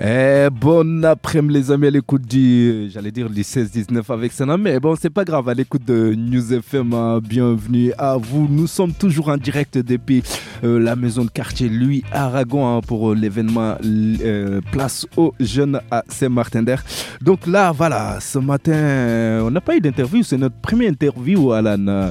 Eh, bon après-midi les amis à l'écoute du, j'allais dire du 16-19 avec Sana, mais bon c'est pas grave, à l'écoute de News FM, hein. bienvenue à vous. Nous sommes toujours en direct depuis euh, la maison de quartier Louis Aragon hein, pour l'événement euh, Place aux Jeunes à Saint-Martin-d'Air. Donc là voilà, ce matin on n'a pas eu d'interview, c'est notre première interview Alan.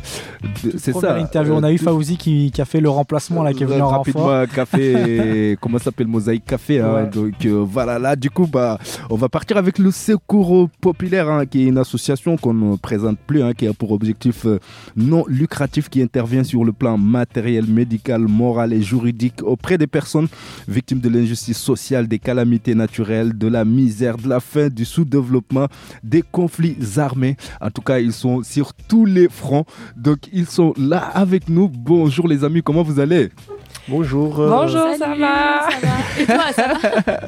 C'est ça. Interview. On a eu Faouzi qui, qui, a fait le remplacement là, qui est venu en Rapidement, café, comment s'appelle Mosaïque Café. Hein, donc euh, voilà, là, du coup, bah, on va partir avec le Secours Populaire, hein, qui est une association qu'on ne présente plus, hein, qui a pour objectif euh, non lucratif, qui intervient sur le plan matériel, médical, moral et juridique auprès des personnes victimes de l'injustice sociale, des calamités naturelles, de la misère, de la faim, du sous-développement, des conflits armés. En tout cas, ils sont sur tous les fronts. Donc, ils sont là avec nous. Bonjour les amis, comment vous allez? Bonjour. Euh, Bonjour, ça va, Et toi, ça va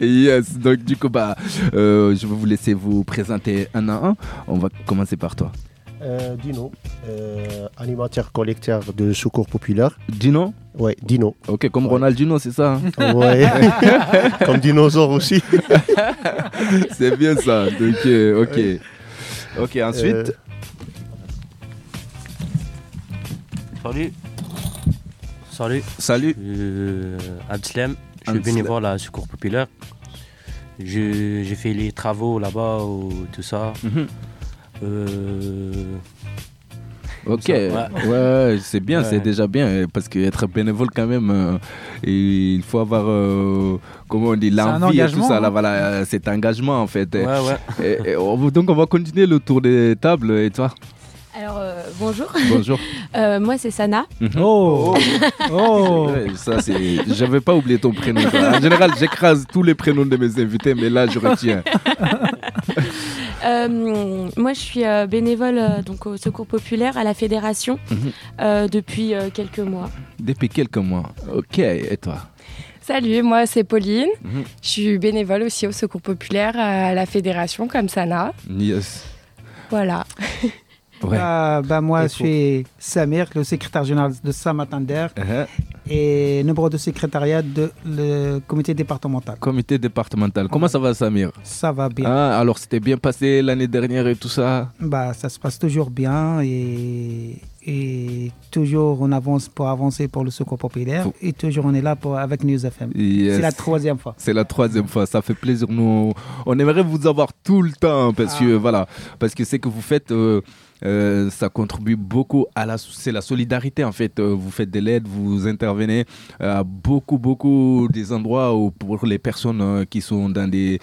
Yes, donc du coup, bah, euh, je vais vous laisser vous présenter un à un. On va commencer par toi. Euh, Dino, animateur collecteur de Secours Populaire. Dino? Ouais, Dino. Ok, comme Ronald Dino, c'est ça hein? Ouais, comme dinosaure aussi. c'est bien ça. Donc, ok. Ok, ensuite. Salut. Salut. Salut. Euh, Adslem, je suis bénévole à Secours Populaire. J'ai fait les travaux là-bas, tout ça. Mhm. euh... Ok, ouais, c'est bien, c'est déjà bien parce qu'être bénévole quand même, euh, il faut avoir, euh, comment on dit, l'envie et tout ça, là, hein. voilà, cet engagement en fait. Ouais, ouais. donc on va continuer le tour des tables et toi? Alors, euh, bonjour. Bonjour. Euh, moi, c'est Sana. Mhm. Oh, oh. oh. ça, c'est. J'avais pas oublié ton prénom. En général, j'écrase tous les prénoms de mes invités, mais là, je retiens. Euh, moi, je suis bénévole donc, au Secours Populaire à la Fédération mhm. depuis quelques mois. Depuis quelques mois. Ok. Et toi? Salut, moi c'est Pauline. Mhm. Je suis bénévole aussi au Secours Populaire à la Fédération comme Sana. Yes. Voilà. Bah, bah, moi, je suis Samir, le secrétaire général de Samatander uh-huh. et numéro de secrétariat de le comité départemental. Comité départemental. Comment ça va, Samir? Ça va bien. Ah, alors, c'était bien passé l'année dernière et tout ça? Bah, Ça se passe toujours bien et, et toujours on avance pour avancer pour le secours populaire et toujours on est là pour, avec News FM. C'est la troisième fois. C'est la troisième fois. Ça fait plaisir. Nous, on aimerait vous avoir tout le temps parce ah. que voilà, parce que c'est que vous faites. Euh, euh, ça contribue beaucoup à la, c'est la solidarité en fait. Euh, vous faites de l'aide, vous intervenez à beaucoup, beaucoup des endroits où pour les personnes euh, qui sont dans des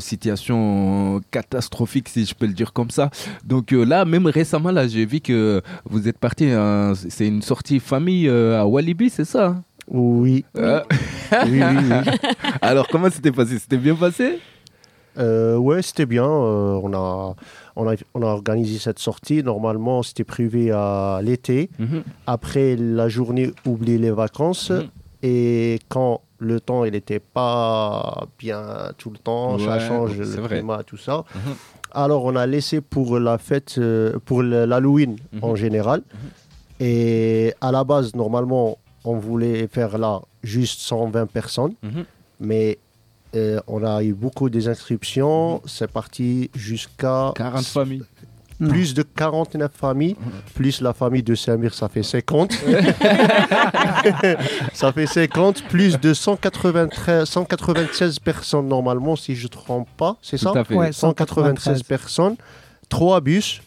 situations catastrophiques, si je peux le dire comme ça. Donc là, même récemment, là, j'ai vu que vous êtes parti, c'est une sortie famille à Walibi, c'est ça hein? Oui. oui, oui, Alors, comment c'était passé? C'était bien passé? Ouais, c'était bien. on a on a, on a organisé cette sortie. Normalement, c'était prévu à l'été, mhm. après la journée, oublier les vacances. Mhm. Et quand le temps, il n'était pas bien tout le temps, ça change le climat, tout ça. Mhm. Alors, on a laissé pour la fête, euh, pour l'Halloween en général. Et à la base, normalement, on voulait faire là juste 120 personnes. Mais euh, on a eu beaucoup des inscriptions. C'est parti jusqu'à. 40 familles. Plus de 49 familles, plus la famille de Samir, ça fait 50. ça fait 50, plus de 193, 196 personnes normalement, si je ne trompe pas, c'est ça Tout à 196 personnes, trois bus.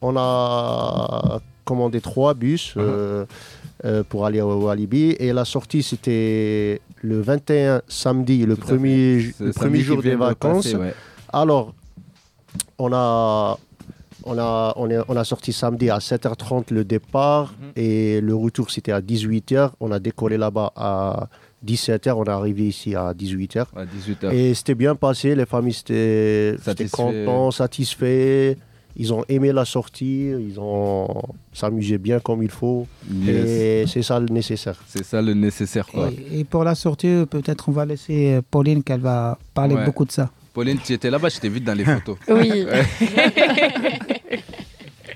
On a commandé trois bus. Euh, euh, pour aller au Alibi. Et la sortie, c'était le 21 samedi, le premier, le premier jour des vacances. Alors, on a, on, a, on, on, a sorti samedi à 7h30 le départ mhm. et le retour, c'était à 18h. On a décollé là-bas à 17h, on est arrivé ici à 18h. À 18h. Et c'était bien passé, les familles étaient, contentes, satisfaits ils ont aimé la sortie, ils ont s'amusé bien comme il faut. Et c'est ça le nécessaire. C'est ça le nécessaire. Quoi. Et, pour la sortie, peut-être on va laisser Pauline qu'elle va parler beaucoup de ça. Pauline, tu étais là-bas, je t'ai vu dans les photos. oui.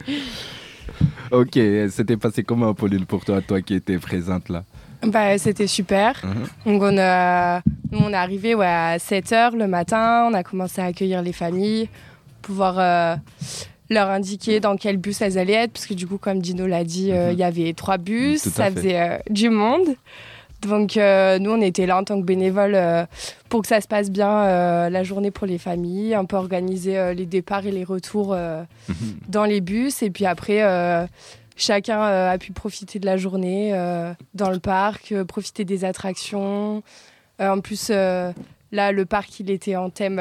ok, c'était passé comment Pauline pour toi, toi qui étais présente là? Bah, C'était super. Mhm. Donc on, a, on est arrivé ouais, à 7h le matin, on a commencé à accueillir les familles, pouvoir euh, leur indiquer dans quel bus elles allaient être, parce que du coup, comme Dino l'a dit, euh, mhm. il y avait trois bus, ça faisait euh, du monde. Donc nous, on était là en tant que bénévoles pour que ça se passe bien la journée pour les familles, un peu organiser les départs et les retours mhm. dans les bus. Et puis après, chacun a pu profiter de la journée dans le parc, profiter des attractions. en plus, là, le parc, il était en thème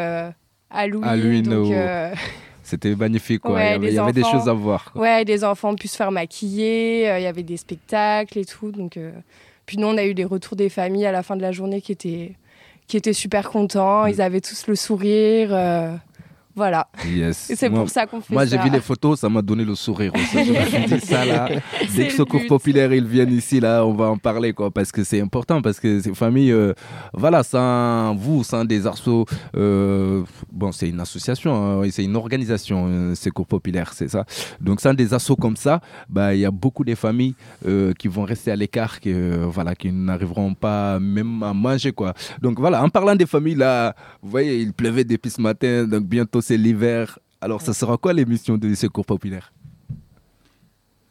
Halloween. Halloween C'était magnifique, quoi. il y avait, des choses à voir. Ouais, les enfants pu se faire maquiller, euh, il y avait des spectacles et tout. Donc, euh, Puis nous, on a eu des retours des familles à la fin de la journée qui étaient, qui étaient super contents. Mm. Ils avaient tous le sourire. Euh, voilà. Yes. C'est pour ça qu'on fait moi, ça. Moi, j'ai vu les photos, ça m'a donné le sourire aussi. je me suis dit ça là. Dès que Secours Populaire, ils viennent ici, là, on va en parler, quoi, parce que c'est important, parce que ces familles, euh, voilà, sans vous, sans des arceaux, euh, bon, c'est une association, hein, c'est une organisation, euh, Secours Populaire, c'est ça. Donc, sans des assauts comme ça, bah, il y a beaucoup de familles qui vont rester à l'écart, qui, voilà, qui n'arriveront pas même à manger, quoi. Donc, voilà, en parlant des familles, là, vous voyez, il pleuvait depuis ce matin, donc bientôt c'est l'hiver. Alors, ça sera quoi l'émission de Secours Populaire?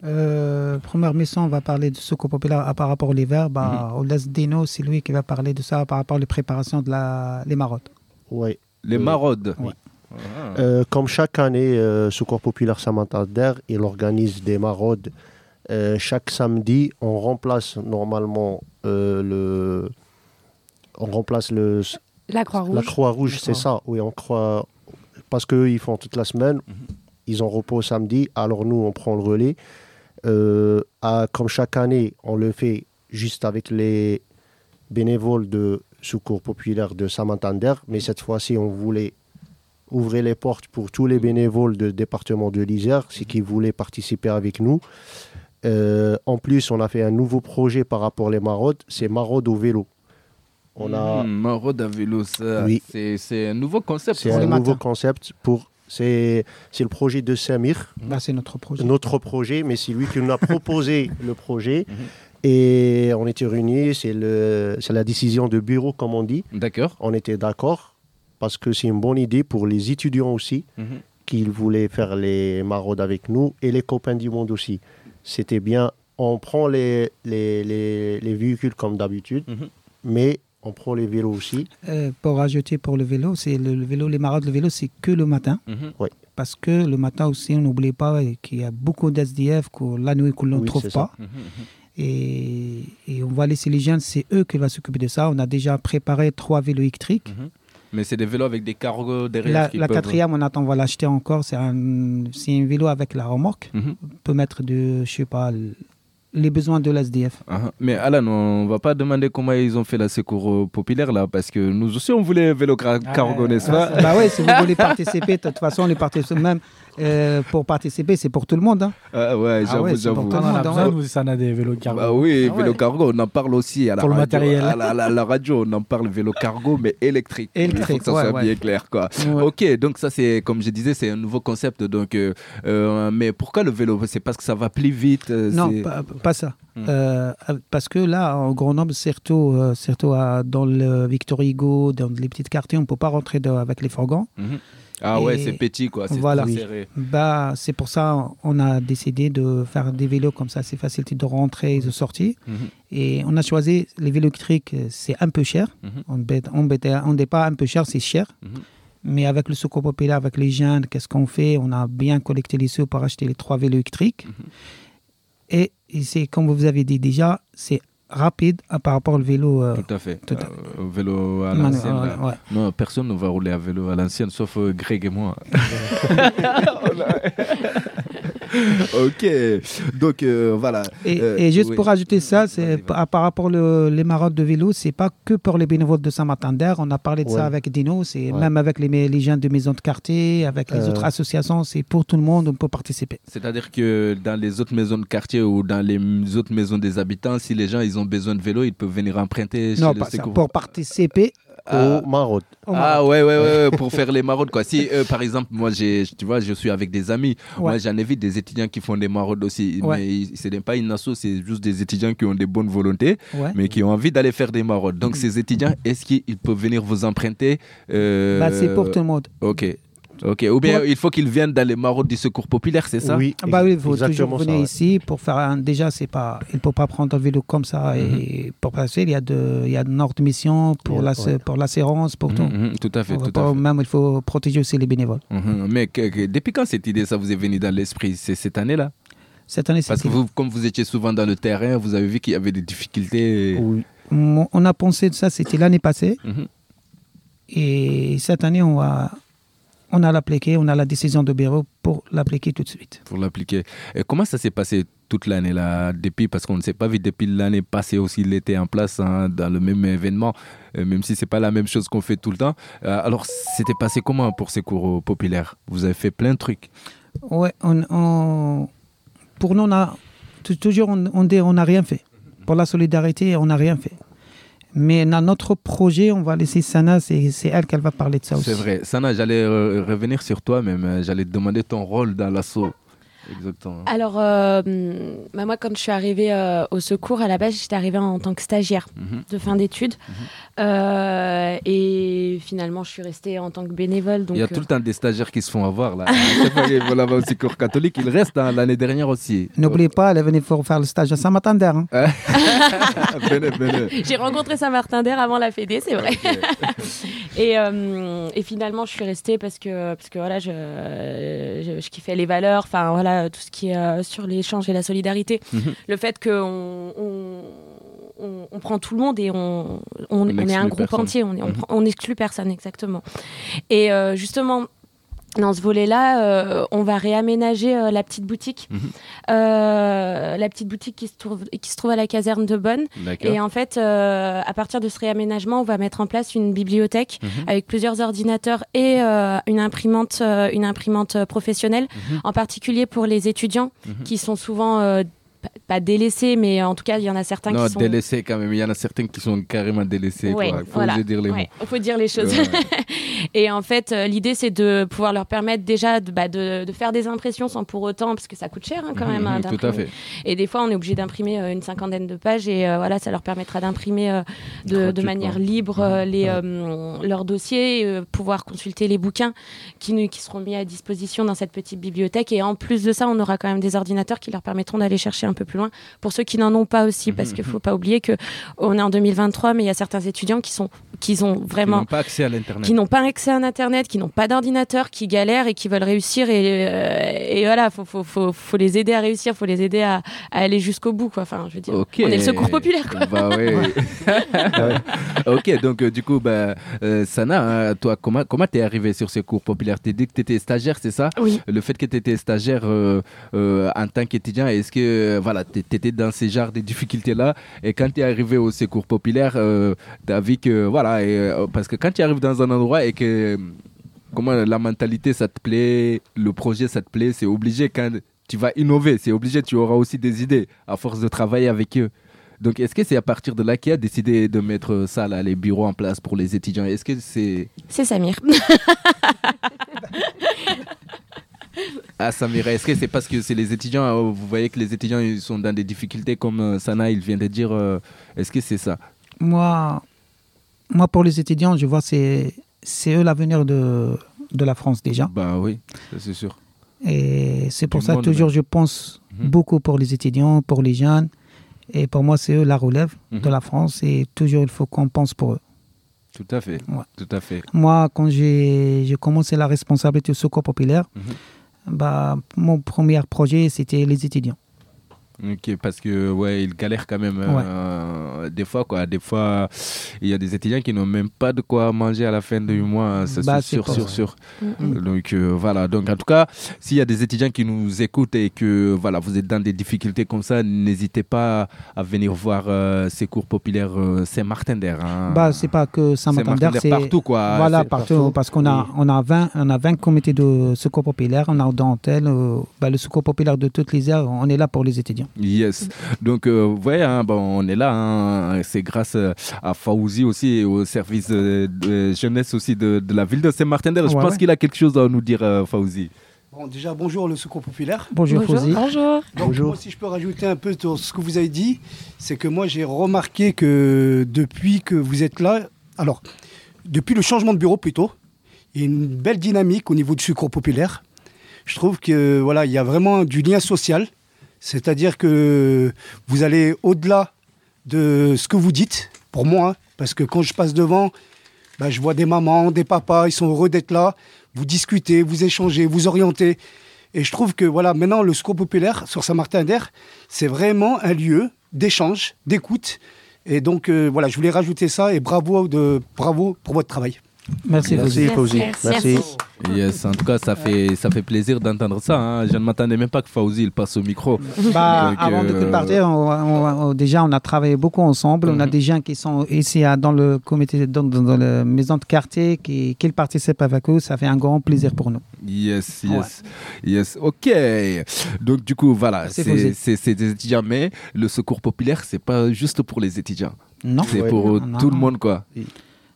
Euh, première mission, on va parler de secours populaire par rapport à l'hiver. Bah, mhm. On laisse Dino, c'est lui qui va parler de ça par rapport aux préparations de la, les maraudes. Oui. Les euh, maraudes ah. euh, comme chaque année, Secours Populaire Saint-Martin il organise des maraudes. chaque samedi, on remplace normalement le. On remplace le. La Croix-Rouge. La Croix-Rouge, c'est ça. Oui, on croit parce qu'eux, ils font toute la semaine. Mhm. Ils ont repos samedi, alors nous, on prend le relais. Euh, comme chaque année, on le fait juste avec les bénévoles de Secours Populaire de Samantander, mais cette fois-ci, on voulait ouvrir les portes pour tous les bénévoles du département de l'Isère, ceux qui voulaient participer avec nous. Euh, en plus, on a fait un nouveau projet par rapport aux maraudes, c'est maraude au vélo. On a... Hmm, à vélo, c'est un nouveau concept. C'est un nouveau concept pour c'est le projet de Samir. Bah, c'est notre projet. Notre projet, mais c'est lui qui nous a proposé le projet. Mhm. Et on était réunis, c'est la décision de bureau, comme on dit. D'accord. On était d'accord, parce que c'est une bonne idée pour les étudiants aussi, mhm. qu'ils voulaient faire les maraudes avec nous, et les copains du monde aussi. C'était bien, on prend les, les, les, véhicules comme d'habitude, mhm. mais on prend les vélos aussi. Euh, pour ajouter pour le vélo, c'est le, vélo, les maraudes, le vélo, c'est que le matin. Mhm. Oui. Parce que le matin aussi, on n'oublie pas qu'il y a beaucoup d'SDF que la nuit qu'on ne trouve pas. Mhm, mhm. Et, et, on va laisser les jeunes, c'est eux qui vont s'occuper de ça. On a déjà préparé trois vélos électriques. Mais c'est des vélos avec des cargos derrière. La, la quatrième, on attend, on va l'acheter encore. C'est un, un vélo avec la remorque. On peut mettre de, je sais pas, les besoins de l'SDF. Uh Mais Alan, on va pas demander comment ils ont fait la secours populaire là, parce que nous aussi on voulait vélo cargo, n'est-ce pas? Bah oui, si vous voulez participer, de toute façon, les participants même euh, pour participer, c'est pour tout le monde. Hein. Ah ouais, ah j'avoue, j'avoue. On a besoin, hein. ça, on a des vélos cargo. Bah oui, ah vélo cargo, on en parle aussi à la, pour radio, le matériel. À la, radio, on en parle vélo cargo, mais électrique. Électrique, Il faut que ça soit bien clair. Quoi. Ok, donc ça, c'est, comme je disais, c'est un nouveau concept. Donc, euh, euh, mais pourquoi le vélo? C'est parce que ça va plus vite Non, pas, ça. Hmm. parce que là, en grand nombre, surtout, surtout dans le Victor Hugo, dans les petites quartiers, on ne peut pas rentrer avec les fourgons. Mhm. Ah ouais, c'est petit quoi, c'est voilà. serré. Bah, c'est pour ça on a décidé de faire des vélos comme ça, c'est facile de rentrer et de sortir. Mhm. Et on a choisi les vélos électriques, c'est un peu cher. Mhm. On n'est pas un peu cher, c'est cher. Mhm. Mais avec le secours populaire, avec les jeunes, qu'est-ce qu'on fait? On a bien collecté les sous pour acheter les trois vélos électriques. Et c'est comme vous avez dit déjà, c'est rapide par rapport au vélo. Euh, tout à fait. Tout euh, vélo à l'ancienne. Non, personne ne va rouler à vélo à l'ancienne, sauf euh, Greg et moi. ok, donc euh, voilà. Et, euh, juste pour ajouter ça, c'est par, rapport les maraudes de vélo, c'est pas que pour les bénévoles de Saint-Martin-d'Air. On a parlé de ça avec Dino, c'est même avec les, les gens de maisons de quartier, avec les euh. autres associations, c'est pour tout le monde, on peut participer. C'est-à-dire que dans les autres maisons de quartier ou dans les autres maisons des habitants, si les gens ils ont besoin de vélo, ils peuvent venir emprunter. Non, pas ça. Pour participer, aux maraudes. Ah ouais, ouais, ouais, pour faire les maraudes quoi. Si euh, par exemple, moi j'ai, tu vois, je suis avec des amis, moi j'en ai vu des étudiants qui font des maraudes aussi, mais ce n'est pas une asso, c'est juste des étudiants qui ont des bonnes volontés, mais qui ont envie d'aller faire des maraudes. Donc ces étudiants, est-ce qu'ils peuvent venir vous emprunter euh... bah, C'est pour tout le monde. Ok. Ok, ou bien il faut qu'ils viennent dans les maraudes du secours populaire, c'est ça Oui, ah bah oui, il faut toujours venir ici pour faire un. Déjà, c'est pas, il ne peut pas prendre un vélo comme ça et mhm. pour passer. Il y a de, il y a de ordre de mission pour la, pour l'assurance, pour tout. Mhm, mhm, tout à fait, tout à fait. Même il faut protéger aussi les bénévoles. Mais depuis quand cette idée, ça vous est venu dans l'esprit? C'est cette année-là? Cette année, Parce que vous, comme vous étiez souvent dans le terrain, vous avez vu qu'il y avait des difficultés. Oui. On a pensé de ça, c'était l'année passée. Et cette année, on va on a l'appliqué, on a la décision de bureau pour l'appliquer tout de suite. Pour l'appliquer. Et comment ça s'est passé toute l'année là depuis? Parce qu'on ne s'est pas vu depuis l'année passée aussi il était en place hein, dans le même événement euh, même si c'est pas la même chose qu'on fait tout le temps. Euh, alors c'était passé comment pour ces cours populaires vous avez fait plein de trucs. Ouais on, pour nous on a toujours on, on dit on n'a rien fait. Pour la solidarité on n'a rien fait mais dans notre projet, on va laisser Sana, c'est elle qui va parler de ça aussi. C'est vrai. Sana, j'allais revenir sur toi, même. J'allais te demander ton rôle dans l'assaut. Exactement. Alors, euh, bah, moi, quand je suis arrivée euh, au secours, à la base, j'étais arrivée en tant que stagiaire mhm. de fin d'études. Mhm. Euh, et finalement, je suis restée en tant que bénévole. Donc, il y a tout le temps des stagiaires qui se font avoir. Là. voilà, au secours catholique, il reste hein, l'année dernière aussi. N'oubliez pas, elle est venue pour faire le stage à Saint-Martin-d'Air. Hein. J'ai rencontré Saint-Martin-d'Air avant la Fédé, c'est vrai. et, et, finalement, je suis restée parce que, parce que voilà, je, je, je kiffais les valeurs. Enfin, voilà tout ce qui est euh, sur l'échange et la solidarité. Mhm. Le fait qu'on on, prend tout le monde et on, on, est un groupe entier, on, exclut personne, exactement. Et euh, justement, dans ce volet-là, euh, on va réaménager euh, la petite boutique. Mhm. Euh, la petite boutique qui se, trouve, qui se trouve à la caserne de Bonne. Et en fait, à partir de ce réaménagement, on va mettre en place une bibliothèque mhm. avec plusieurs ordinateurs et une imprimante, une imprimante professionnelle, mhm. en particulier pour les étudiants qui sont souvent pas délaissés, mais en tout cas, il y en a certains qui sont. délaissés quand même. Il y en a certains qui sont carrément délaissés. Il faut dire les mots. Faut dire les choses. et en fait, euh, l'idée, c'est de pouvoir leur permettre déjà de, bah, de, faire des impressions sans pour autant, parce que ça coûte cher hein, quand même. Hein, tout à fait. Et des fois, on est obligé d'imprimer euh, une cinquantaine de pages et euh, voilà, ça leur permettra d'imprimer de, de, manière libre les, leurs dossiers, pouvoir consulter les bouquins qui, qui seront mis à disposition dans cette petite bibliothèque. Et en plus de ça, on aura quand même des ordinateurs qui leur permettront d'aller chercher un peu plus loin. Pour ceux qui n'en ont pas aussi, parce qu'il ne faut pas oublier que on est en 2023, mais il y a certains étudiants qui sont qui ont vraiment qui n'ont pas accès à l'internet, qui n'ont pas accès à internet, qui n'ont pas d'ordinateur, qui galèrent et qui veulent réussir et, euh, et voilà, faut, faut, faut, faut, les aider à réussir, faut les aider à, aller jusqu'au bout, quoi. Enfin, je veux dire, on est le secours populaire. Quoi. Bah ok, donc euh, du coup, bah, euh, Sana, hein, toi, comment comment t'es arrivé sur ce cours populaire T'es dit que t'étais stagiaire, c'est ça? Oui. Le fait que t'étais stagiaire en tant qu'étudiant, est-ce que voilà, tu étais dans ces genres de difficultés-là? Et quand tu es arrivé au secours populaire, euh, tu as vu que, voilà, et, euh, parce que quand tu arrives dans un endroit et que comment la mentalité ça te plaît, le projet ça te plaît, c'est obligé quand tu vas innover, c'est obligé, tu auras aussi des idées à force de travailler avec eux. Donc, est-ce que c'est à partir de là qu'il a décidé de mettre ça, là, les bureaux en place pour les étudiants? Est-ce que c'est... C'est Samir. Ah Samira, est-ce que c'est parce que c'est les étudiants, euh, vous voyez que les étudiants ils sont dans des difficultés comme euh, Sana il vient de dire, euh, est-ce que c'est ça? Moi, moi pour les étudiants, je vois c'est c'est eux l'avenir de, de la France déjà. Bah oui, c'est sûr. Et c'est pour ça que toujours je pense mhm. beaucoup pour les étudiants, pour les jeunes. Et pour moi, c'est eux la relève de mhm. la France et toujours il faut qu'on pense pour eux. Tout à fait. Tout à fait. Moi, quand j'ai commencé la responsabilité du secours populaire, mhm bah, mon premier projet, c'était les étudiants. Ok, parce que ouais, ils galèrent quand même euh, des fois quoi. Des fois, il y a des étudiants qui n'ont même pas de quoi manger à la fin du mois, c'est bah, sûr, sûr, sûr. Mm-hmm. Donc euh, voilà. Donc en tout cas, s'il y a des étudiants qui nous écoutent et que voilà, vous êtes dans des difficultés comme ça, n'hésitez pas à venir voir euh, ces cours populaires Saint-Martin d'Air. Hein. Bah c'est pas que Saint-Martin d'Air, c'est partout quoi. Voilà partout, parce qu'on a on a 20 on a 20 comités de secours populaire, on a Dentelle, bah, le secours populaire de toutes les aires, on est là pour les étudiants. Yes. Donc, euh, vous voyez, hein, bon, on est là. Hein. c'est grâce euh, à Faouzi aussi et au service de jeunesse aussi de, la ville de Saint-Martin-d'Air. Je pense qu'il a quelque chose à nous dire, Faouzi. Bon, déjà, bonjour le Secours Populaire. Bonjour, Faouzi. Bonjour. bonjour. si je peux rajouter un peu sur ce que vous avez dit, c'est que moi, j'ai remarqué que depuis que vous êtes là, alors, depuis le changement de bureau plutôt, il y a une belle dynamique au niveau du Secours Populaire. Je trouve que voilà, il y a vraiment du lien social. C'est-à-dire que vous allez au-delà de ce que vous dites, pour moi, hein, parce que quand je passe devant, bah, je vois des mamans, des papas, ils sont heureux d'être là. Vous discutez, vous échangez, vous orientez. Et je trouve que voilà, maintenant, le Secours populaire sur Saint-Martin-d'Air, c'est vraiment un lieu d'échange, d'écoute. Et donc, euh, voilà, je voulais rajouter ça et bravo, de, bravo pour votre travail. Merci, Merci, Fauzi. Merci. Yes, en tout cas, ça fait, ça fait plaisir d'entendre ça. Hein. Je ne m'attendais même pas que Fauzi il passe au micro. Bah, avant de euh, partir, on, déjà, on a travaillé beaucoup ensemble. On a mhm. des gens qui sont ici dans le comité, dans, dans, la maison de quartier, qui, qui participent avec eux. Ça fait un grand plaisir pour nous. Yes, yes, yes. Ok. Donc, du coup, voilà, c'est des étudiants, mais le secours populaire, c'est pas juste pour les étudiants. Non. C'est pour tout le monde, quoi.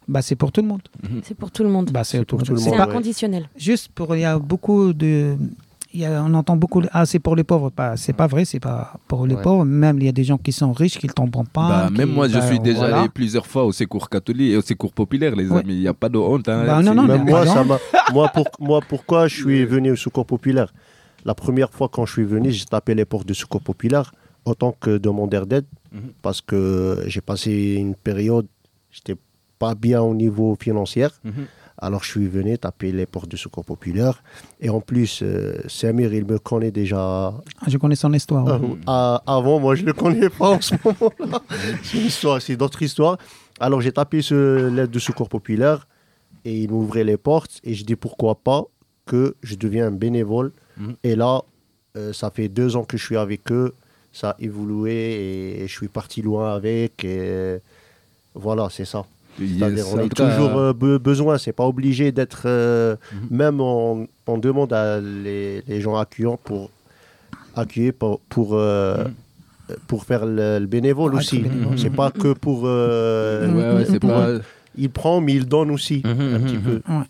Bah, c'est pour tout le monde. Mhm. C'est pour tout le monde. Bah, c'est pour tout le monde. C'est inconditionnel. Juste pour, il y a beaucoup de, il y a, on entend beaucoup, ah, c'est pour les pauvres. Bah, c'est pas vrai, c'est pas pour les pauvres. Même il y a des gens qui sont riches qui ne tombent pas. Bah, même moi, je bah, suis déjà allé plusieurs fois au secours catholique et au secours populaire, les amis. Il n'y a pas de honte. Hein. Bah, non, non, même moi, ça moi, pour, moi, pourquoi je suis venu au secours populaire? La première fois quand je suis venu, j'ai tapé les portes du secours populaire en tant que demandeur d'aide mhm. parce que j'ai passé une période, j'étais pas bien au niveau financier. Mhm. Alors je suis venu taper les portes du secours populaire. Et en plus, euh, Samir, il me connaît déjà. Ah, je connais son histoire. Ah, avant, moi, je ne le connais pas en ce moment-là. c'est une histoire, c'est d'autres histoires. Alors j'ai tapé sur l'aide du secours populaire et il m'ouvrait les portes. Et je dis pourquoi pas que je deviens bénévole. Mhm. Et là, euh, ça fait deux ans que je suis avec eux. Ça a évolué et je suis parti loin avec. Et voilà, c'est ça on a toujours euh, besoin, c'est pas obligé d'être. Euh, mhm. Même on, demande à les, gens accueillants pour accueillir pour, pour, euh, mhm. pour faire le, bénévole aussi. C'est pas que pour. Ouais, ouais, pas... Il prend, mais il donne aussi un petit peu. Hum,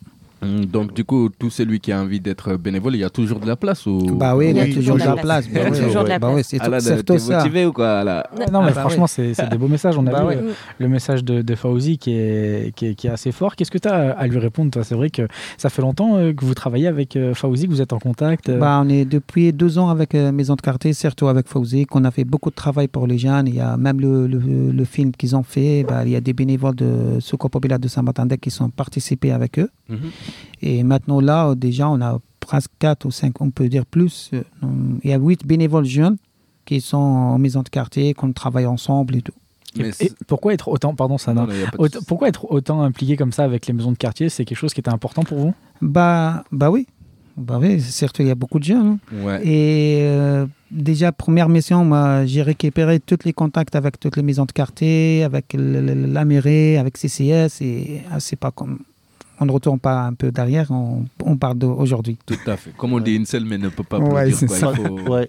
donc, du coup, tout celui qui a envie d'être bénévole, il y a toujours de la place ou... Bah oui, il y a toujours de la place. Il y a toujours de la place. c'est motivé ou quoi là Non, mais ah, bah franchement, c'est des beaux messages. On a bah vu euh, le message de, Fauzi qui est, qui est, assez fort. Qu'est-ce que tu as à lui répondre, toi? C'est vrai que ça fait longtemps euh, que vous travaillez avec euh, Fauzi, que vous êtes en contact bah, On est depuis deux ans avec Maison de Quartier, surtout avec Fauzi, qu'on a fait beaucoup de travail pour les jeunes. Il y a même le, le, film qu'ils ont fait. Bah, il y a des bénévoles de Secours Populaire de Saint-Martin qui sont participés avec eux. Et maintenant, là, déjà, on a presque 4 ou 5, on peut dire plus. Il y a 8 bénévoles jeunes qui sont en maison de quartier, qu'on travaille ensemble et tout. Et, pourquoi être autant, pardon, ça, pourquoi être autant impliqué comme ça avec les maisons de quartier? C'est quelque chose qui était important pour vous? Bah, bah oui. Bah oui, certes, il y a beaucoup de jeunes. Hein. Et euh, déjà, première mission, moi, j'ai récupéré tous les contacts avec toutes les maisons de quartier, avec la mairie, avec CCS. Et ah, c'est pas comme on ne retourne pas un peu derrière, on, on part d'aujourd'hui. Tout à fait. Comme on dit, une seule mais ne peut pas ouais, dire quoi. Il faut... ouais.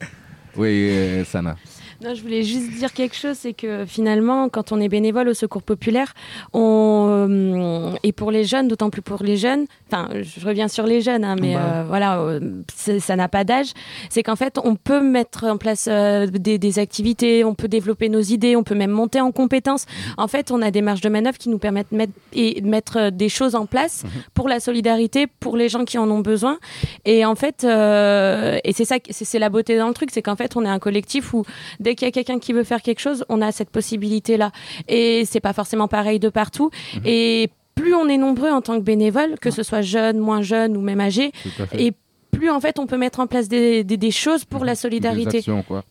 Oui, euh, Sana. Non, je voulais juste dire quelque chose, c'est que finalement, quand on est bénévole au Secours populaire, on euh, et pour les jeunes, d'autant plus pour les jeunes. Enfin, je reviens sur les jeunes, hein, mais bah. euh, voilà, euh, ça n'a pas d'âge. C'est qu'en fait, on peut mettre en place des, activités, on peut développer nos idées, on peut même monter en compétences. Mhm. En fait, on a des marges de manœuvre qui nous permettent de mettre, et mettre des choses en place mhm. pour la solidarité, pour les gens qui en ont besoin. Et en fait, et c'est ça, c'est la beauté dans le truc, c'est qu'en fait, on est un collectif où dès qu'il y a quelqu'un qui veut faire quelque chose, on a cette possibilité-là. Et c'est pas forcément pareil de partout. Mhm. Et plus on est nombreux en tant que bénévole, que ce soit jeune, moins jeune ou même âgé, et plus en fait on peut mettre en place des, des, choses pour mhm. la solidarité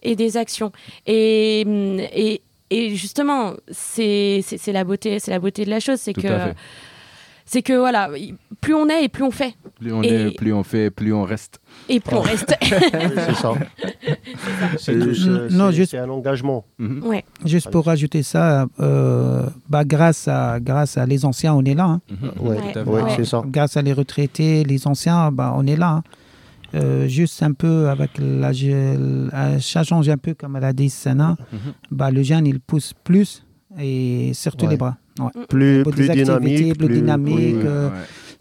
et des actions. Et, et, et justement, c'est la beauté, c'est la beauté de la chose, c'est que c'est que voilà, plus on est et plus on fait. Plus on est, plus on fait, plus on reste. Et plus on reste. c'est ça. C'est juste un engagement. Ouais. Juste pour rajouter ça, euh, bah, grâce, à, grâce à les anciens, on est là. Hein. Mhm. Ouais, c'est ça. Grâce à les retraités, les anciens, bah, on est là. Hein. euh, juste un peu avec la. Ça change un peu, comme elle a dit Sana. Mhm. bah, le jeune, il pousse plus et surtout les bras. Plus, plus dynamique. Plus, dynamique.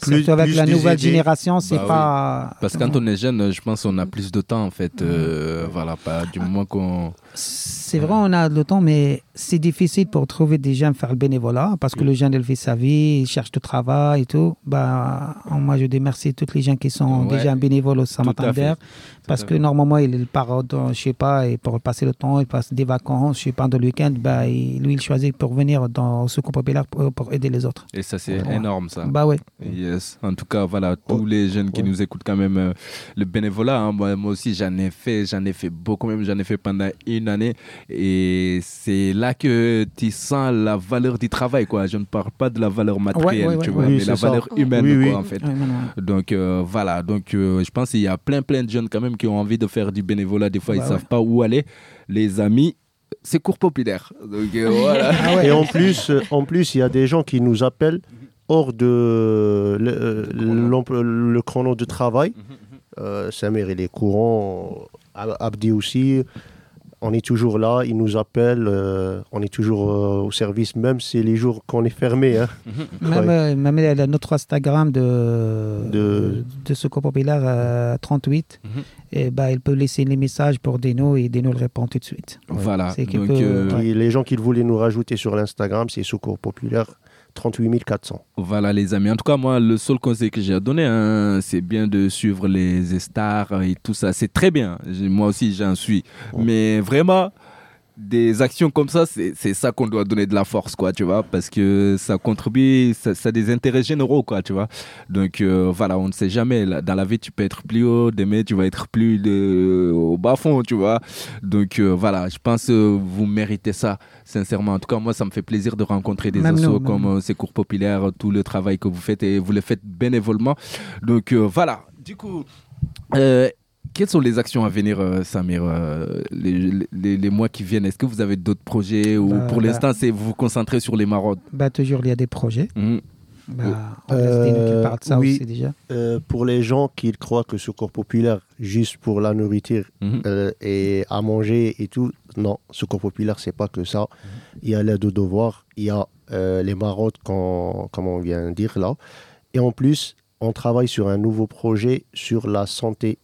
Plus, avec la nouvelle génération, c'est bah pas. Parce que quand on est jeune, je pense qu'on a plus de temps en fait. Euh, voilà, pas du moment qu'on. C'est vrai, on a le temps, mais c'est difficile pour trouver des gens faire le bénévolat parce que le jeune, il fait sa vie, il cherche du travail et tout. Bah, moi, je remercie tous les gens qui sont déjà bénévoles au Saint-Martin parce que normalement, il part, dans, je sais pas, et pour passer le temps, il passe des vacances, je sais pas, dans le week-end, bah, lui, il choisit pour venir dans ce Secours Populaire pour, aider les autres. Et ça, c'est énorme, ça. Bah ouais. En tout cas, voilà, tous les jeunes qui nous écoutent quand même, euh, le bénévolat, hein, moi, moi, aussi, j'en ai fait, j'en ai fait beaucoup, même j'en ai fait pendant une année. Et c'est là que tu sens la valeur du travail, quoi. Je ne parle pas de la valeur matérielle, tu vois, mais la valeur humaine, quoi, en fait. Donc, euh, voilà. Donc, euh, je pense qu'il y a plein, plein de jeunes, quand même, qui ont envie de faire du bénévolat. Des fois, ils ne bah savent pas où aller. Les amis, c'est cours populaire. Donc, euh, voilà. Ah Et en plus, en plus, il y a des gens qui nous appellent hors de le, le chrono de travail. Euh, Samir, il est courant. Abdi aussi on est toujours là, ils nous appellent, euh, on est toujours euh, au service, même si les jours qu'on est fermé. Hein. même, euh, même notre Instagram de, de... de Secours Populaire 38, mhm. et bah, il peut laisser les messages pour Deno et Deno le répond tout de suite. Voilà. Les gens qui voulaient nous rajouter sur l'Instagram, c'est Secours Populaire 38 400. Voilà les amis. En tout cas, moi, le seul conseil que j'ai à donner, hein, c'est bien de suivre les stars et tout ça. C'est très bien. Moi aussi, j'en suis. Mais vraiment, des actions comme ça, c'est ça qu'on doit donner de la force, quoi, tu vois, parce que ça contribue, ça, a des intérêts généraux, quoi, tu vois. Donc euh, voilà, on ne sait jamais. Dans la vie, tu peux être plus haut, demain, tu vas être plus de, au bas fond, tu vois. Donc euh, voilà, je pense que vous méritez ça, sincèrement. En tout cas, moi, ça me fait plaisir de rencontrer des assos comme euh, ces cours populaires, tout le travail que vous faites et vous le faites bénévolement. Donc voilà, du coup. Quelles sont les actions à venir, euh, Samir, euh, les, mois qui viennent? Est-ce que vous avez d'autres projets ou bah, pour bah. l'instant, c'est vous vous concentrez sur les maraudes bah, Toujours, il y a des projets. Mmh. Bah, euh, de ça oui, aussi déjà. pour les gens qui croient que Secours Populaire, juste pour la nourriture mmh. et à manger et tout, non, Secours Populaire, c'est pas que ça. Mmh. Il y a l'aide aux devoirs, il y a les maraudes, comme on vient de dire là. Et en plus, on travaille sur un nouveau projet sur la santé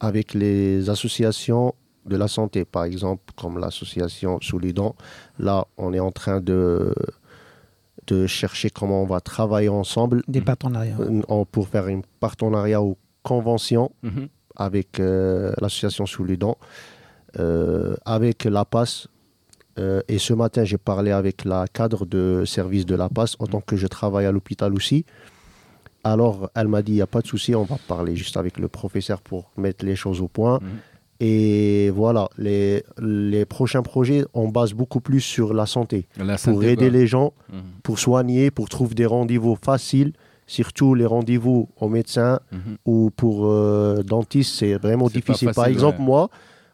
avec les associations de la santé, par exemple, comme l'association Sous les dents. Là, on est en train de, de chercher comment on va travailler ensemble. Des partenariats. Euh, pour faire un partenariat ou convention mhm. avec euh, l'association Sous les dents, euh, avec la PAS. et ce matin, j'ai parlé avec la cadre de service de la PAS en tant que je travaille à l'hôpital aussi. Alors, elle m'a dit, il n'y a pas de souci, on va parler juste avec le professeur pour mettre les choses au point. Mhm. Et voilà, les, les, prochains projets, on base beaucoup plus sur la santé. pour aider les gens, mhm. pour soigner, pour trouver des rendez-vous faciles, surtout les rendez-vous au médecin mhm. ou pour euh, dentiste, c'est vraiment difficile. Par exemple, moi,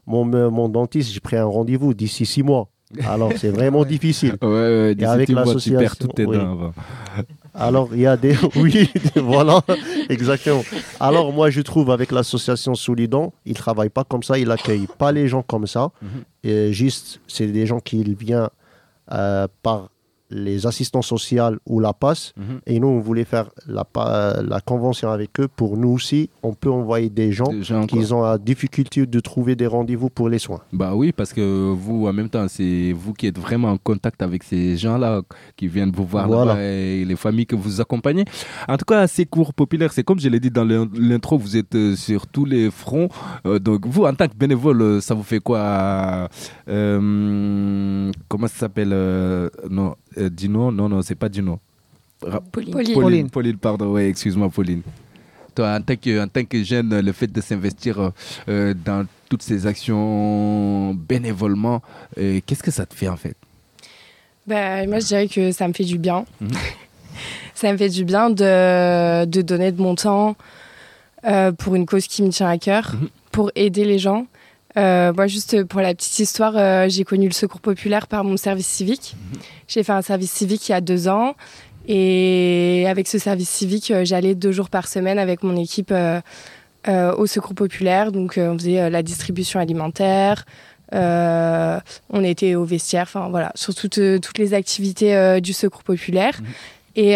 mon, mon dentiste, j'ai pris un rendez-vous d'ici six mois. Alors, c'est vraiment difficile. Ouais, ouais, Et avec l'association. Alors, il y a des. Oui, voilà, exactement. Alors, moi, je trouve avec l'association Solidan, ils ne travaillent pas comme ça, ils n'accueillent pas les gens comme ça. Mhm. Et juste, c'est des gens qui viennent euh, par les assistants sociaux ou la passe. Mhm. Et nous, on voulait faire la, la convention avec eux pour nous aussi. On peut envoyer des gens, qui ont la difficulté de trouver des rendez-vous pour les soins. Bah oui, parce que vous, en même temps, c'est vous qui êtes vraiment en contact avec ces gens-là qui viennent vous voir et les familles que vous accompagnez. En tout cas, ces cours populaires, c'est comme je l'ai dit dans l'intro, vous êtes euh, sur tous les fronts. Euh, donc, vous, en tant que bénévole, euh, ça vous fait quoi Comment ça s'appelle Non euh, Dino, non, non, c'est pas Dino. Pauline. Pauline. Pauline, pardon, oui, excuse-moi, Pauline. Toi, en tant, que, en tant que jeune, le fait de s'investir euh, dans toutes ces actions bénévolement, euh, qu'est-ce que ça te fait en fait? Ben, Moi, je dirais que ça me fait du bien. Mhm. ça me fait du bien de, de donner de mon temps pour une cause qui me tient à cœur, mhm. pour aider les gens. Euh, moi, juste pour la petite histoire, euh, j'ai connu le secours populaire par mon service civique. Mhm. J'ai fait un service civique il y a deux ans. Et avec ce service civique, euh, j'allais deux jours par semaine avec mon équipe au Secours populaire. Donc, on faisait la distribution alimentaire. on était au vestiaire, enfin voilà, sur toutes, toutes les activités du Secours populaire. Mhm. Et,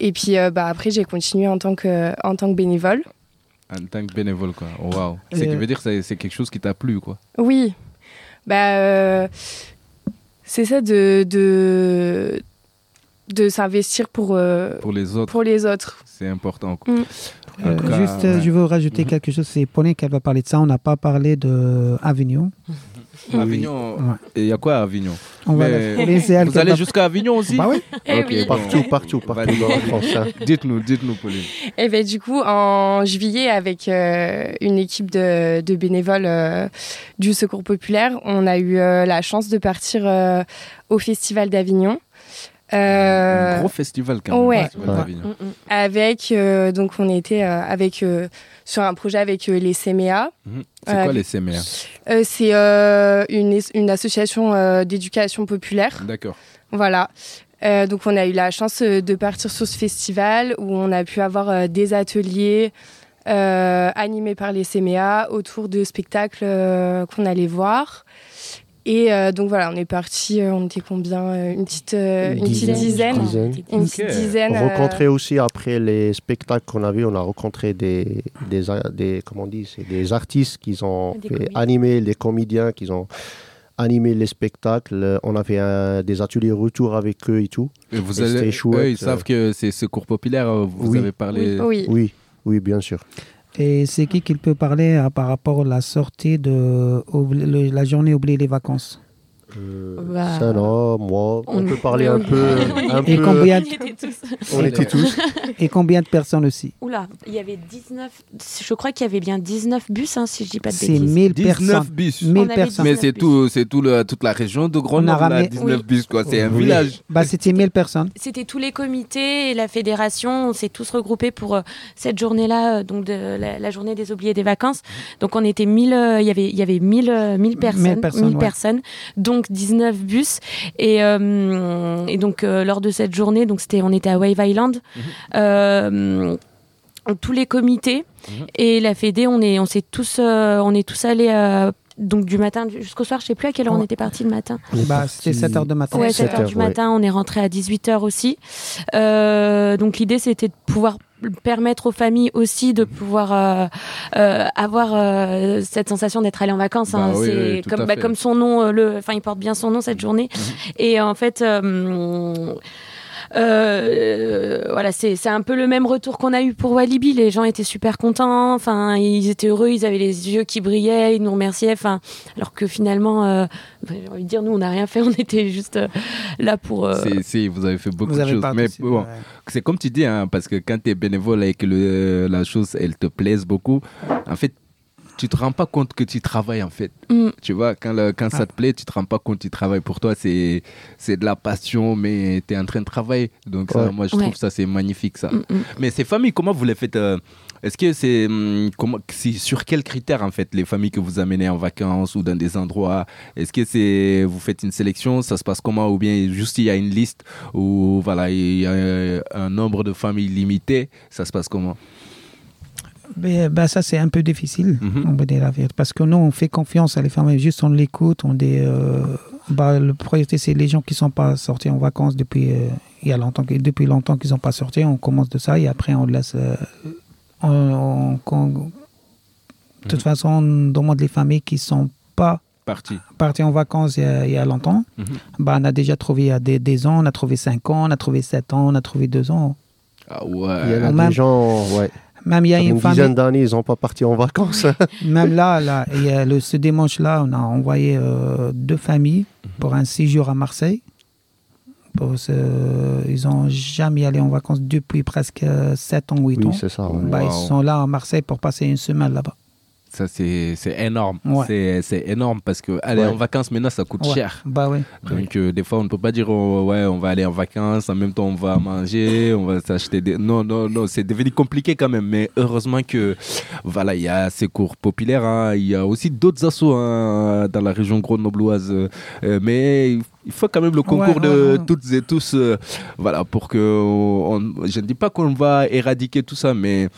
et puis bah, après, j'ai continué en tant que, en tant que bénévole. En tant que bénévole, quoi. Oh, wow. C'est qui veut dire que c'est quelque chose qui t'a plu, quoi. Oui. Bah, c'est ça de, de, de s'investir pour, euh, pour les autres. Pour les autres. C'est important. Mm. Euh, juste, je veux rajouter mhm. quelque chose. C'est Pauline qui va parler de ça. On n'a pas parlé de Avignon. Avignon, il y a quoi à Avignon On va Vous allez jusqu'à Avignon aussi bah oui. Eh partout, partout, partout dans France. Hein. Dites-nous, dites-nous, Pauline. Et eh ben, du coup, en juillet, avec euh, une équipe de, de bénévoles du Secours populaire, on a eu la chance de partir au Festival d'Avignon. Euh, un gros festival quand même. Ouais. Mm, mm. Avec euh, donc on était euh, avec sur un projet avec les CMEA. Mhm. C'est quoi les CMEA C'est une, une, association d'éducation populaire. D'accord. Voilà. donc on a eu la chance de partir sur ce festival où on a pu avoir des ateliers animés par les CMEA autour de spectacles qu'on allait voir. Et euh, donc voilà, on est parti, euh, on était combien euh, Une petite, une, petite dizaine. Une petite dizaine. On rencontrait aussi après les spectacles qu'on a vus, on a rencontré des, des, des comment on dit, des artistes qui ont animé, des comédiens qui ont animé les spectacles. On a fait des ateliers retour avec eux et tout. Et vous allez, eux, ils savent que c'est Secours Populaire, vous avez parlé. Oui. oui, oui, bien sûr. Et c'est qui qui peut parler euh, par rapport à la sortie de la journée oubliée les vacances? Euh, bah, ça, non, moi, on, peut parler un peu. Un et peu... combien de... On était tous. et combien de personnes aussi Oula, il y avait 19. Je crois qu'il y avait bien 19 bus, hein, si je dis pas de bêtises. C'est 1000 19 personnes. bus. 1000 personnes. Mais c'est tout, c'est tout le, toute la région de Grenoble, ramé... 19 bus, quoi. C'est un village. Bah, c'était 1000 personnes. C'était tous les comités et la fédération. On s'est tous regroupés pour euh, cette journée-là, euh, donc de la, journée des oubliés des vacances. Donc on était 1000, il y avait, il y avait 1000, 1000 personnes, 1000 personnes, personnes, donc 19 bus euh, et, donc, euh, lors de cette journée, donc on était à Wave Island. Mhm. Euh, tous les comités mhm. et la Fédé, on est, on tous, on est tous allés donc du matin jusqu'au soir, je sais plus à quelle heure on était parti le matin. Bah, c'était 7h de matin. Ouais, 7h du matin, on est rentré à 18h aussi. donc l'idée c'était de pouvoir permettre aux familles aussi de pouvoir euh, euh, avoir euh, cette sensation d'être allé en vacances. Hein. Bah c'est comme, bah, comme son nom, le, enfin il porte bien son nom cette journée. Mhm. Et en fait. Voilà, c'est un peu le même retour qu'on a eu pour Walibi. Les gens étaient super contents. Enfin, ils étaient heureux. Ils avaient les yeux qui brillaient. Ils nous remerciaient. Enfin, alors que finalement, j'ai envie de dire, nous, on n'a rien fait. On était juste là pour. Si, vous avez fait beaucoup de choses. Mais bon, c'est comme tu dis, hein, parce que quand tu es bénévole et que le, la chose, elle te plaise beaucoup, en fait, tu te rends pas compte que tu travailles en fait. Mm. Tu vois, quand, quand ça te plaît, tu te rends pas compte que tu travailles. Pour toi, c'est de la passion, mais tu es en train de travailler. Donc, ça, moi, je trouve ça, c'est magnifique ça. Mm, mm. Mais ces familles, comment vous les faites euh, est-ce que c'est comment sur quels critères en fait les familles que vous amenez en vacances ou dans des endroits? Est-ce que c'est vous faites une sélection Ça se passe comment? Ou bien juste il y a une liste ou voilà il y a un nombre de familles limité Ça se passe comment? Ben, ben, ça c'est un peu difficile, mhm. on va dire la vérité, parce que nous on fait confiance à les familles, juste on l'écoute, on dit, euh, bah, le priorité c'est les gens qui sont pas sortis en vacances depuis euh, il y a longtemps, depuis longtemps qu'ils sont pas sortis, on commence de ça et après on laisse euh, de toute mhm. façon, on demande les familles qui ne sont pas parties en vacances il y a, longtemps. Mhm. bah, on a déjà trouvé des, des ans, on a trouvé 5 ans, on a trouvé 7 ans, on a trouvé 2 ans. Ah ouais. Il y a des gens, ouais. Même il y a une, dizaine d'années, ils n'ont pas parti en vacances. même là, là a le, ce dimanche-là, on a envoyé euh, deux familles mhm. pour un séjour à Marseille. Euh, ils n'ont jamais allé en vacances depuis presque 7 ans, 8 oui, ans. c'est ça. Bah, ils sont là à Marseille pour passer une semaine là-bas. Ça, c'est énorme. C'est énorme parce que aller en vacances maintenant, ça coûte cher. Bah ouais. Donc, euh, des fois, on ne peut pas dire, oh, ouais, on va aller en vacances, en même temps, on va manger, on va s'acheter des. Non, non, non, c'est devenu compliqué quand même. Mais heureusement que, voilà, il y a ces cours populaires. Hein. Il y a aussi d'autres assos hein, dans la région grenobloise. Euh, mais il faut quand même le concours de toutes et tous. Euh, voilà, pour que. je ne dis pas qu'on va éradiquer tout ça, mais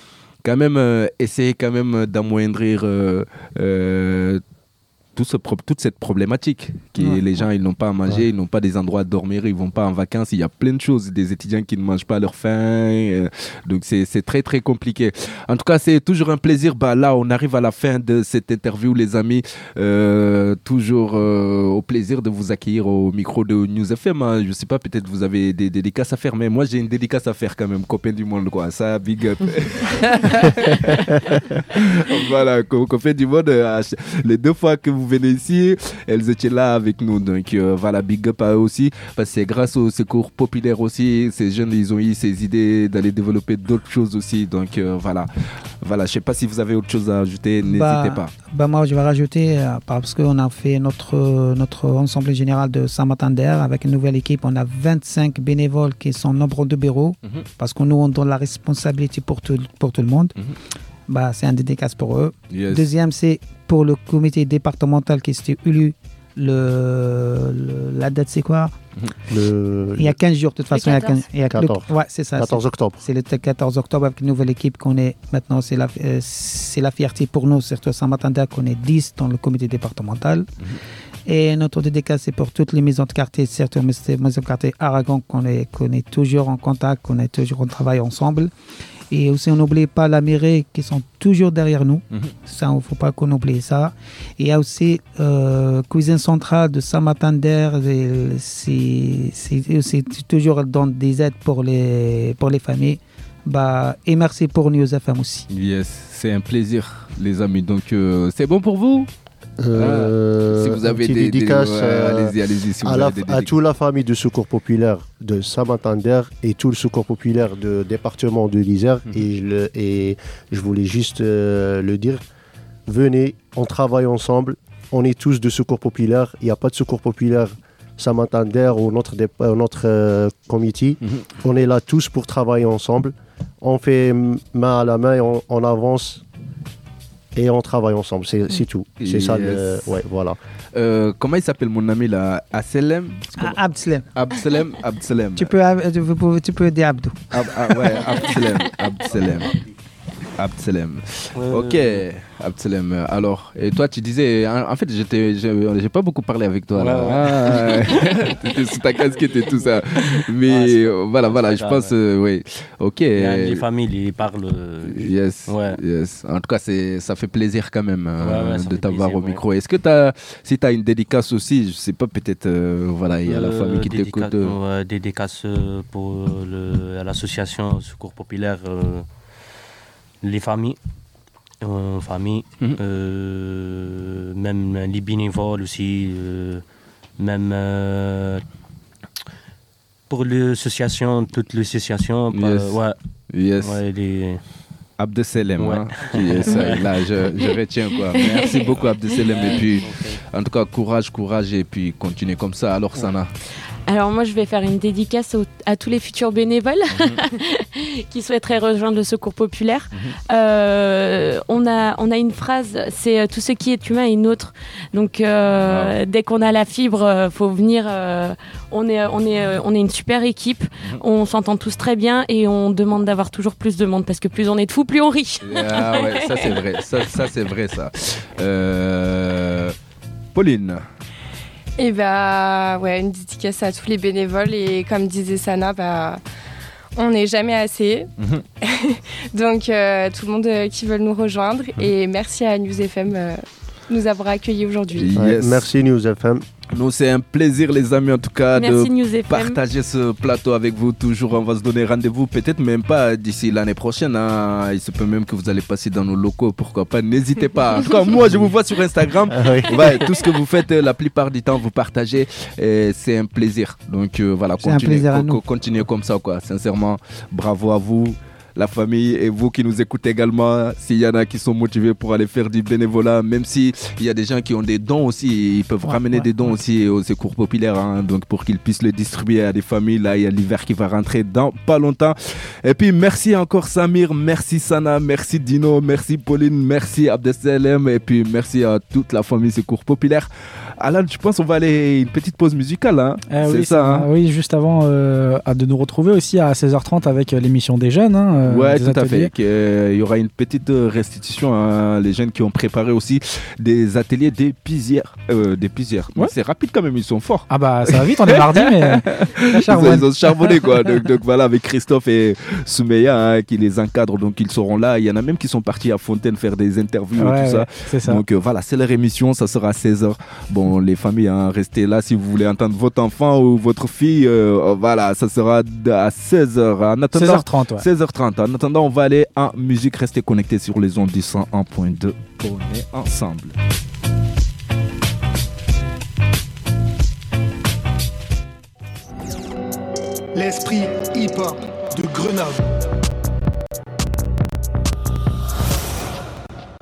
quand même essayer quand même d'amoindrir toute cette problématique. Qui les gens, ils n'ont pas à manger, ils n'ont pas des endroits à dormir, ils vont pas en vacances. Il y a plein de choses. Des étudiants qui ne mangent pas leur faim. Euh, donc, c'est très, très compliqué. En tout cas, c'est toujours un plaisir. Bah, là, on arrive à la fin de cette interview, les amis. Euh, toujours euh, au plaisir de vous accueillir au micro de News FM. Hein. Je sais pas, peut-être vous avez des dédicaces à faire, mais moi, j'ai une dédicace à faire quand même, copain du monde. Quoi. Ça, big up. voilà, copain du monde. Les deux fois que vous venez ici, elles étaient là avec nous. Donc euh, voilà, big up à eux aussi. Parce que c'est grâce au secours populaire aussi, ces jeunes, ils ont eu ces idées d'aller développer d'autres choses aussi. Donc euh, voilà, voilà. Je sais pas si vous avez autre chose à ajouter, n'hésitez bah, pas. Bah moi, je vais rajouter, euh, parce qu'on a fait notre, notre ensemble général de Saint-Martin avec une nouvelle équipe. On a 25 bénévoles qui sont nombreux de bureaux, mhm. parce que nous, on donne la responsabilité pour tout, pour tout le monde. Mhm bah, c'est un dédicace pour eux. Deuxième, c'est pour le comité départemental qui s'est élu. Le, la date, c'est quoi? Le, Il y a 15 jours, de toute façon. Il y a 14, ouais, c'est ça, 14 octobre. C'est le 14 octobre avec une nouvelle équipe qu'on est maintenant. C'est la, euh, c'est la fierté pour nous, surtout Saint-Martin qu'on est 10 dans le comité départemental. Mhm. Et notre dédicace, c'est pour toutes les maisons de quartier, surtout les maisons de quartier Aragon, qu'on est, qu'on est toujours en contact, qu'on est toujours en travail ensemble. Et aussi, on n'oublie pas la mairie qui sont toujours derrière nous. Mhm. Ça, il ne faut pas qu'on oublie ça. Et il y a aussi euh, Cuisine Centrale de Saint-Martin-d'Air. C'est toujours dans des aides pour les, pour les familles. Bah, et merci pour News FM aussi. Yes, c'est un plaisir, les amis. Donc, euh, c'est bon pour vous? Euh, si vous avez des dédicaces euh, allez-y, allez-y. Si à, à toute la famille du Secours Populaire de Saint-Martin et tout le Secours Populaire du département de l'Isère. Mhm. et, je et, je voulais juste euh, le dire venez, on travaille ensemble. On est tous de Secours Populaire. Il n'y a pas de Secours Populaire Saint-Martin ou notre, notre comité. Mhm. On est là tous pour travailler ensemble. On fait main à la main et on avance et on travaille ensemble. C'est mm. tout. C'est ça. Le, ouais, voilà. Euh, comment il s'appelle mon ami là? Abselem ah. Abselem. Tu peux, tu peux, tu peux dire Abdou. ah, ouais, Abselem. Abselem. Ok, Abselem. Alors, et toi, tu disais, en, fait, j'étais, j'ai pas beaucoup parlé avec toi. Là. Ah, étais sous ta casquette et tout ça. Mais voilà, voilà, je pense, euh, oui. Ok. Les familles, ils parlent. Euh, yes. Ouais. yes. En tout cas, ça fait plaisir quand même euh, de t'avoir au micro. Est-ce que as, si tu as une dédicace aussi, je sais pas, peut-être, voilà, il y a la famille qui t'écoute. dédicace pour l'association Secours Populaire les familles, euh, famille, mhm. euh, même les bénévoles aussi, euh, même pour l'association, toute l'association. Yes. Ouais, yes. Ouais, les... Abdeselem, ouais. hein? yes, là je, je, retiens quoi. Merci beaucoup Abdeselem et puis en tout cas courage, courage et puis continuez comme ça. Alors Sana. Alors moi, je vais faire une dédicace à tous les futurs bénévoles mhm. qui souhaiteraient rejoindre le Secours populaire. Mhm. Euh, on, a, on a une phrase, c'est euh, tout ce qui est humain est nôtre. Donc euh, dès qu'on a la fibre, faut venir. on est, on est, on est une super équipe. Mhm. On s'entend tous très bien et on demande d'avoir toujours plus de monde parce que plus on est de fous, plus on rit. ah ouais, ça c'est vrai. Ça, ça c'est vrai ça. Pauline. Et bah ouais, une dédicace à tous les bénévoles et comme disait Sana, bah on n'est jamais assez. Mhm. Donc euh, tout le monde euh, qui veut nous rejoindre mhm. et merci à News FM euh, nous avoir accueillis aujourd'hui. merci News FM. Nous, c'est un plaisir, les amis, en tout cas, de partager ce plateau avec vous. Toujours, on va se donner rendez-vous, peut-être même pas d'ici l'année prochaine. Hein. Il se peut même que vous allez passer dans nos locaux, pourquoi pas. N'hésitez pas. En tout cas, moi, je vous vois sur Instagram. Ah tout ce que vous faites, la plupart du temps, vous partagez. C'est un plaisir. Donc, euh, voilà, continuez, continuez comme ça, quoi. Sincèrement, bravo à vous la famille et vous qui nous écoutez également. S'il y en a qui sont motivés pour aller faire du bénévolat, même s'il y a des gens qui ont des dons aussi, ils peuvent ramener des dons aussi aux secours populaires, hein, donc pour qu'ils puissent le distribuer à des familles. Là, il y a l'hiver qui va rentrer dans pas longtemps. Et puis, merci encore Samir, merci Sana, merci Dino, merci Pauline, merci Abdeselem et puis merci à toute la famille secours populaire. Alan, je pense qu'on va aller une petite pause musicale. Hein. Eh c'est ça. Hein. Oui, juste avant euh, de nous retrouver aussi à 16h30 avec euh, l'émission des jeunes. Hein, ouais, tout à fait. Il y aura une petite restitution. Hein, les jeunes qui ont préparé aussi des ateliers des pisières. des pisières. C'est rapide quand même, ils sont forts. Ah bah ça va vite, on est mardi, mais. ils, ont, charbonné quoi. donc, voilà, avec Christophe et Soumeya hein, qui les encadrent, donc ils seront là. Il y en a même qui sont partis à Fontaine faire des interviews et tout ça. ça. Donc voilà, c'est leur émission, ça sera à 16h. Bon, les familles, hein, restez là si vous voulez entendre votre enfant ou votre fille. Euh, voilà, ça sera à 16h. En attendant, 16h30, ouais. 16h30. En attendant, on va aller en musique. Restez connectés sur les ondes du 101.2. On est ensemble. L'esprit hip-hop de Grenoble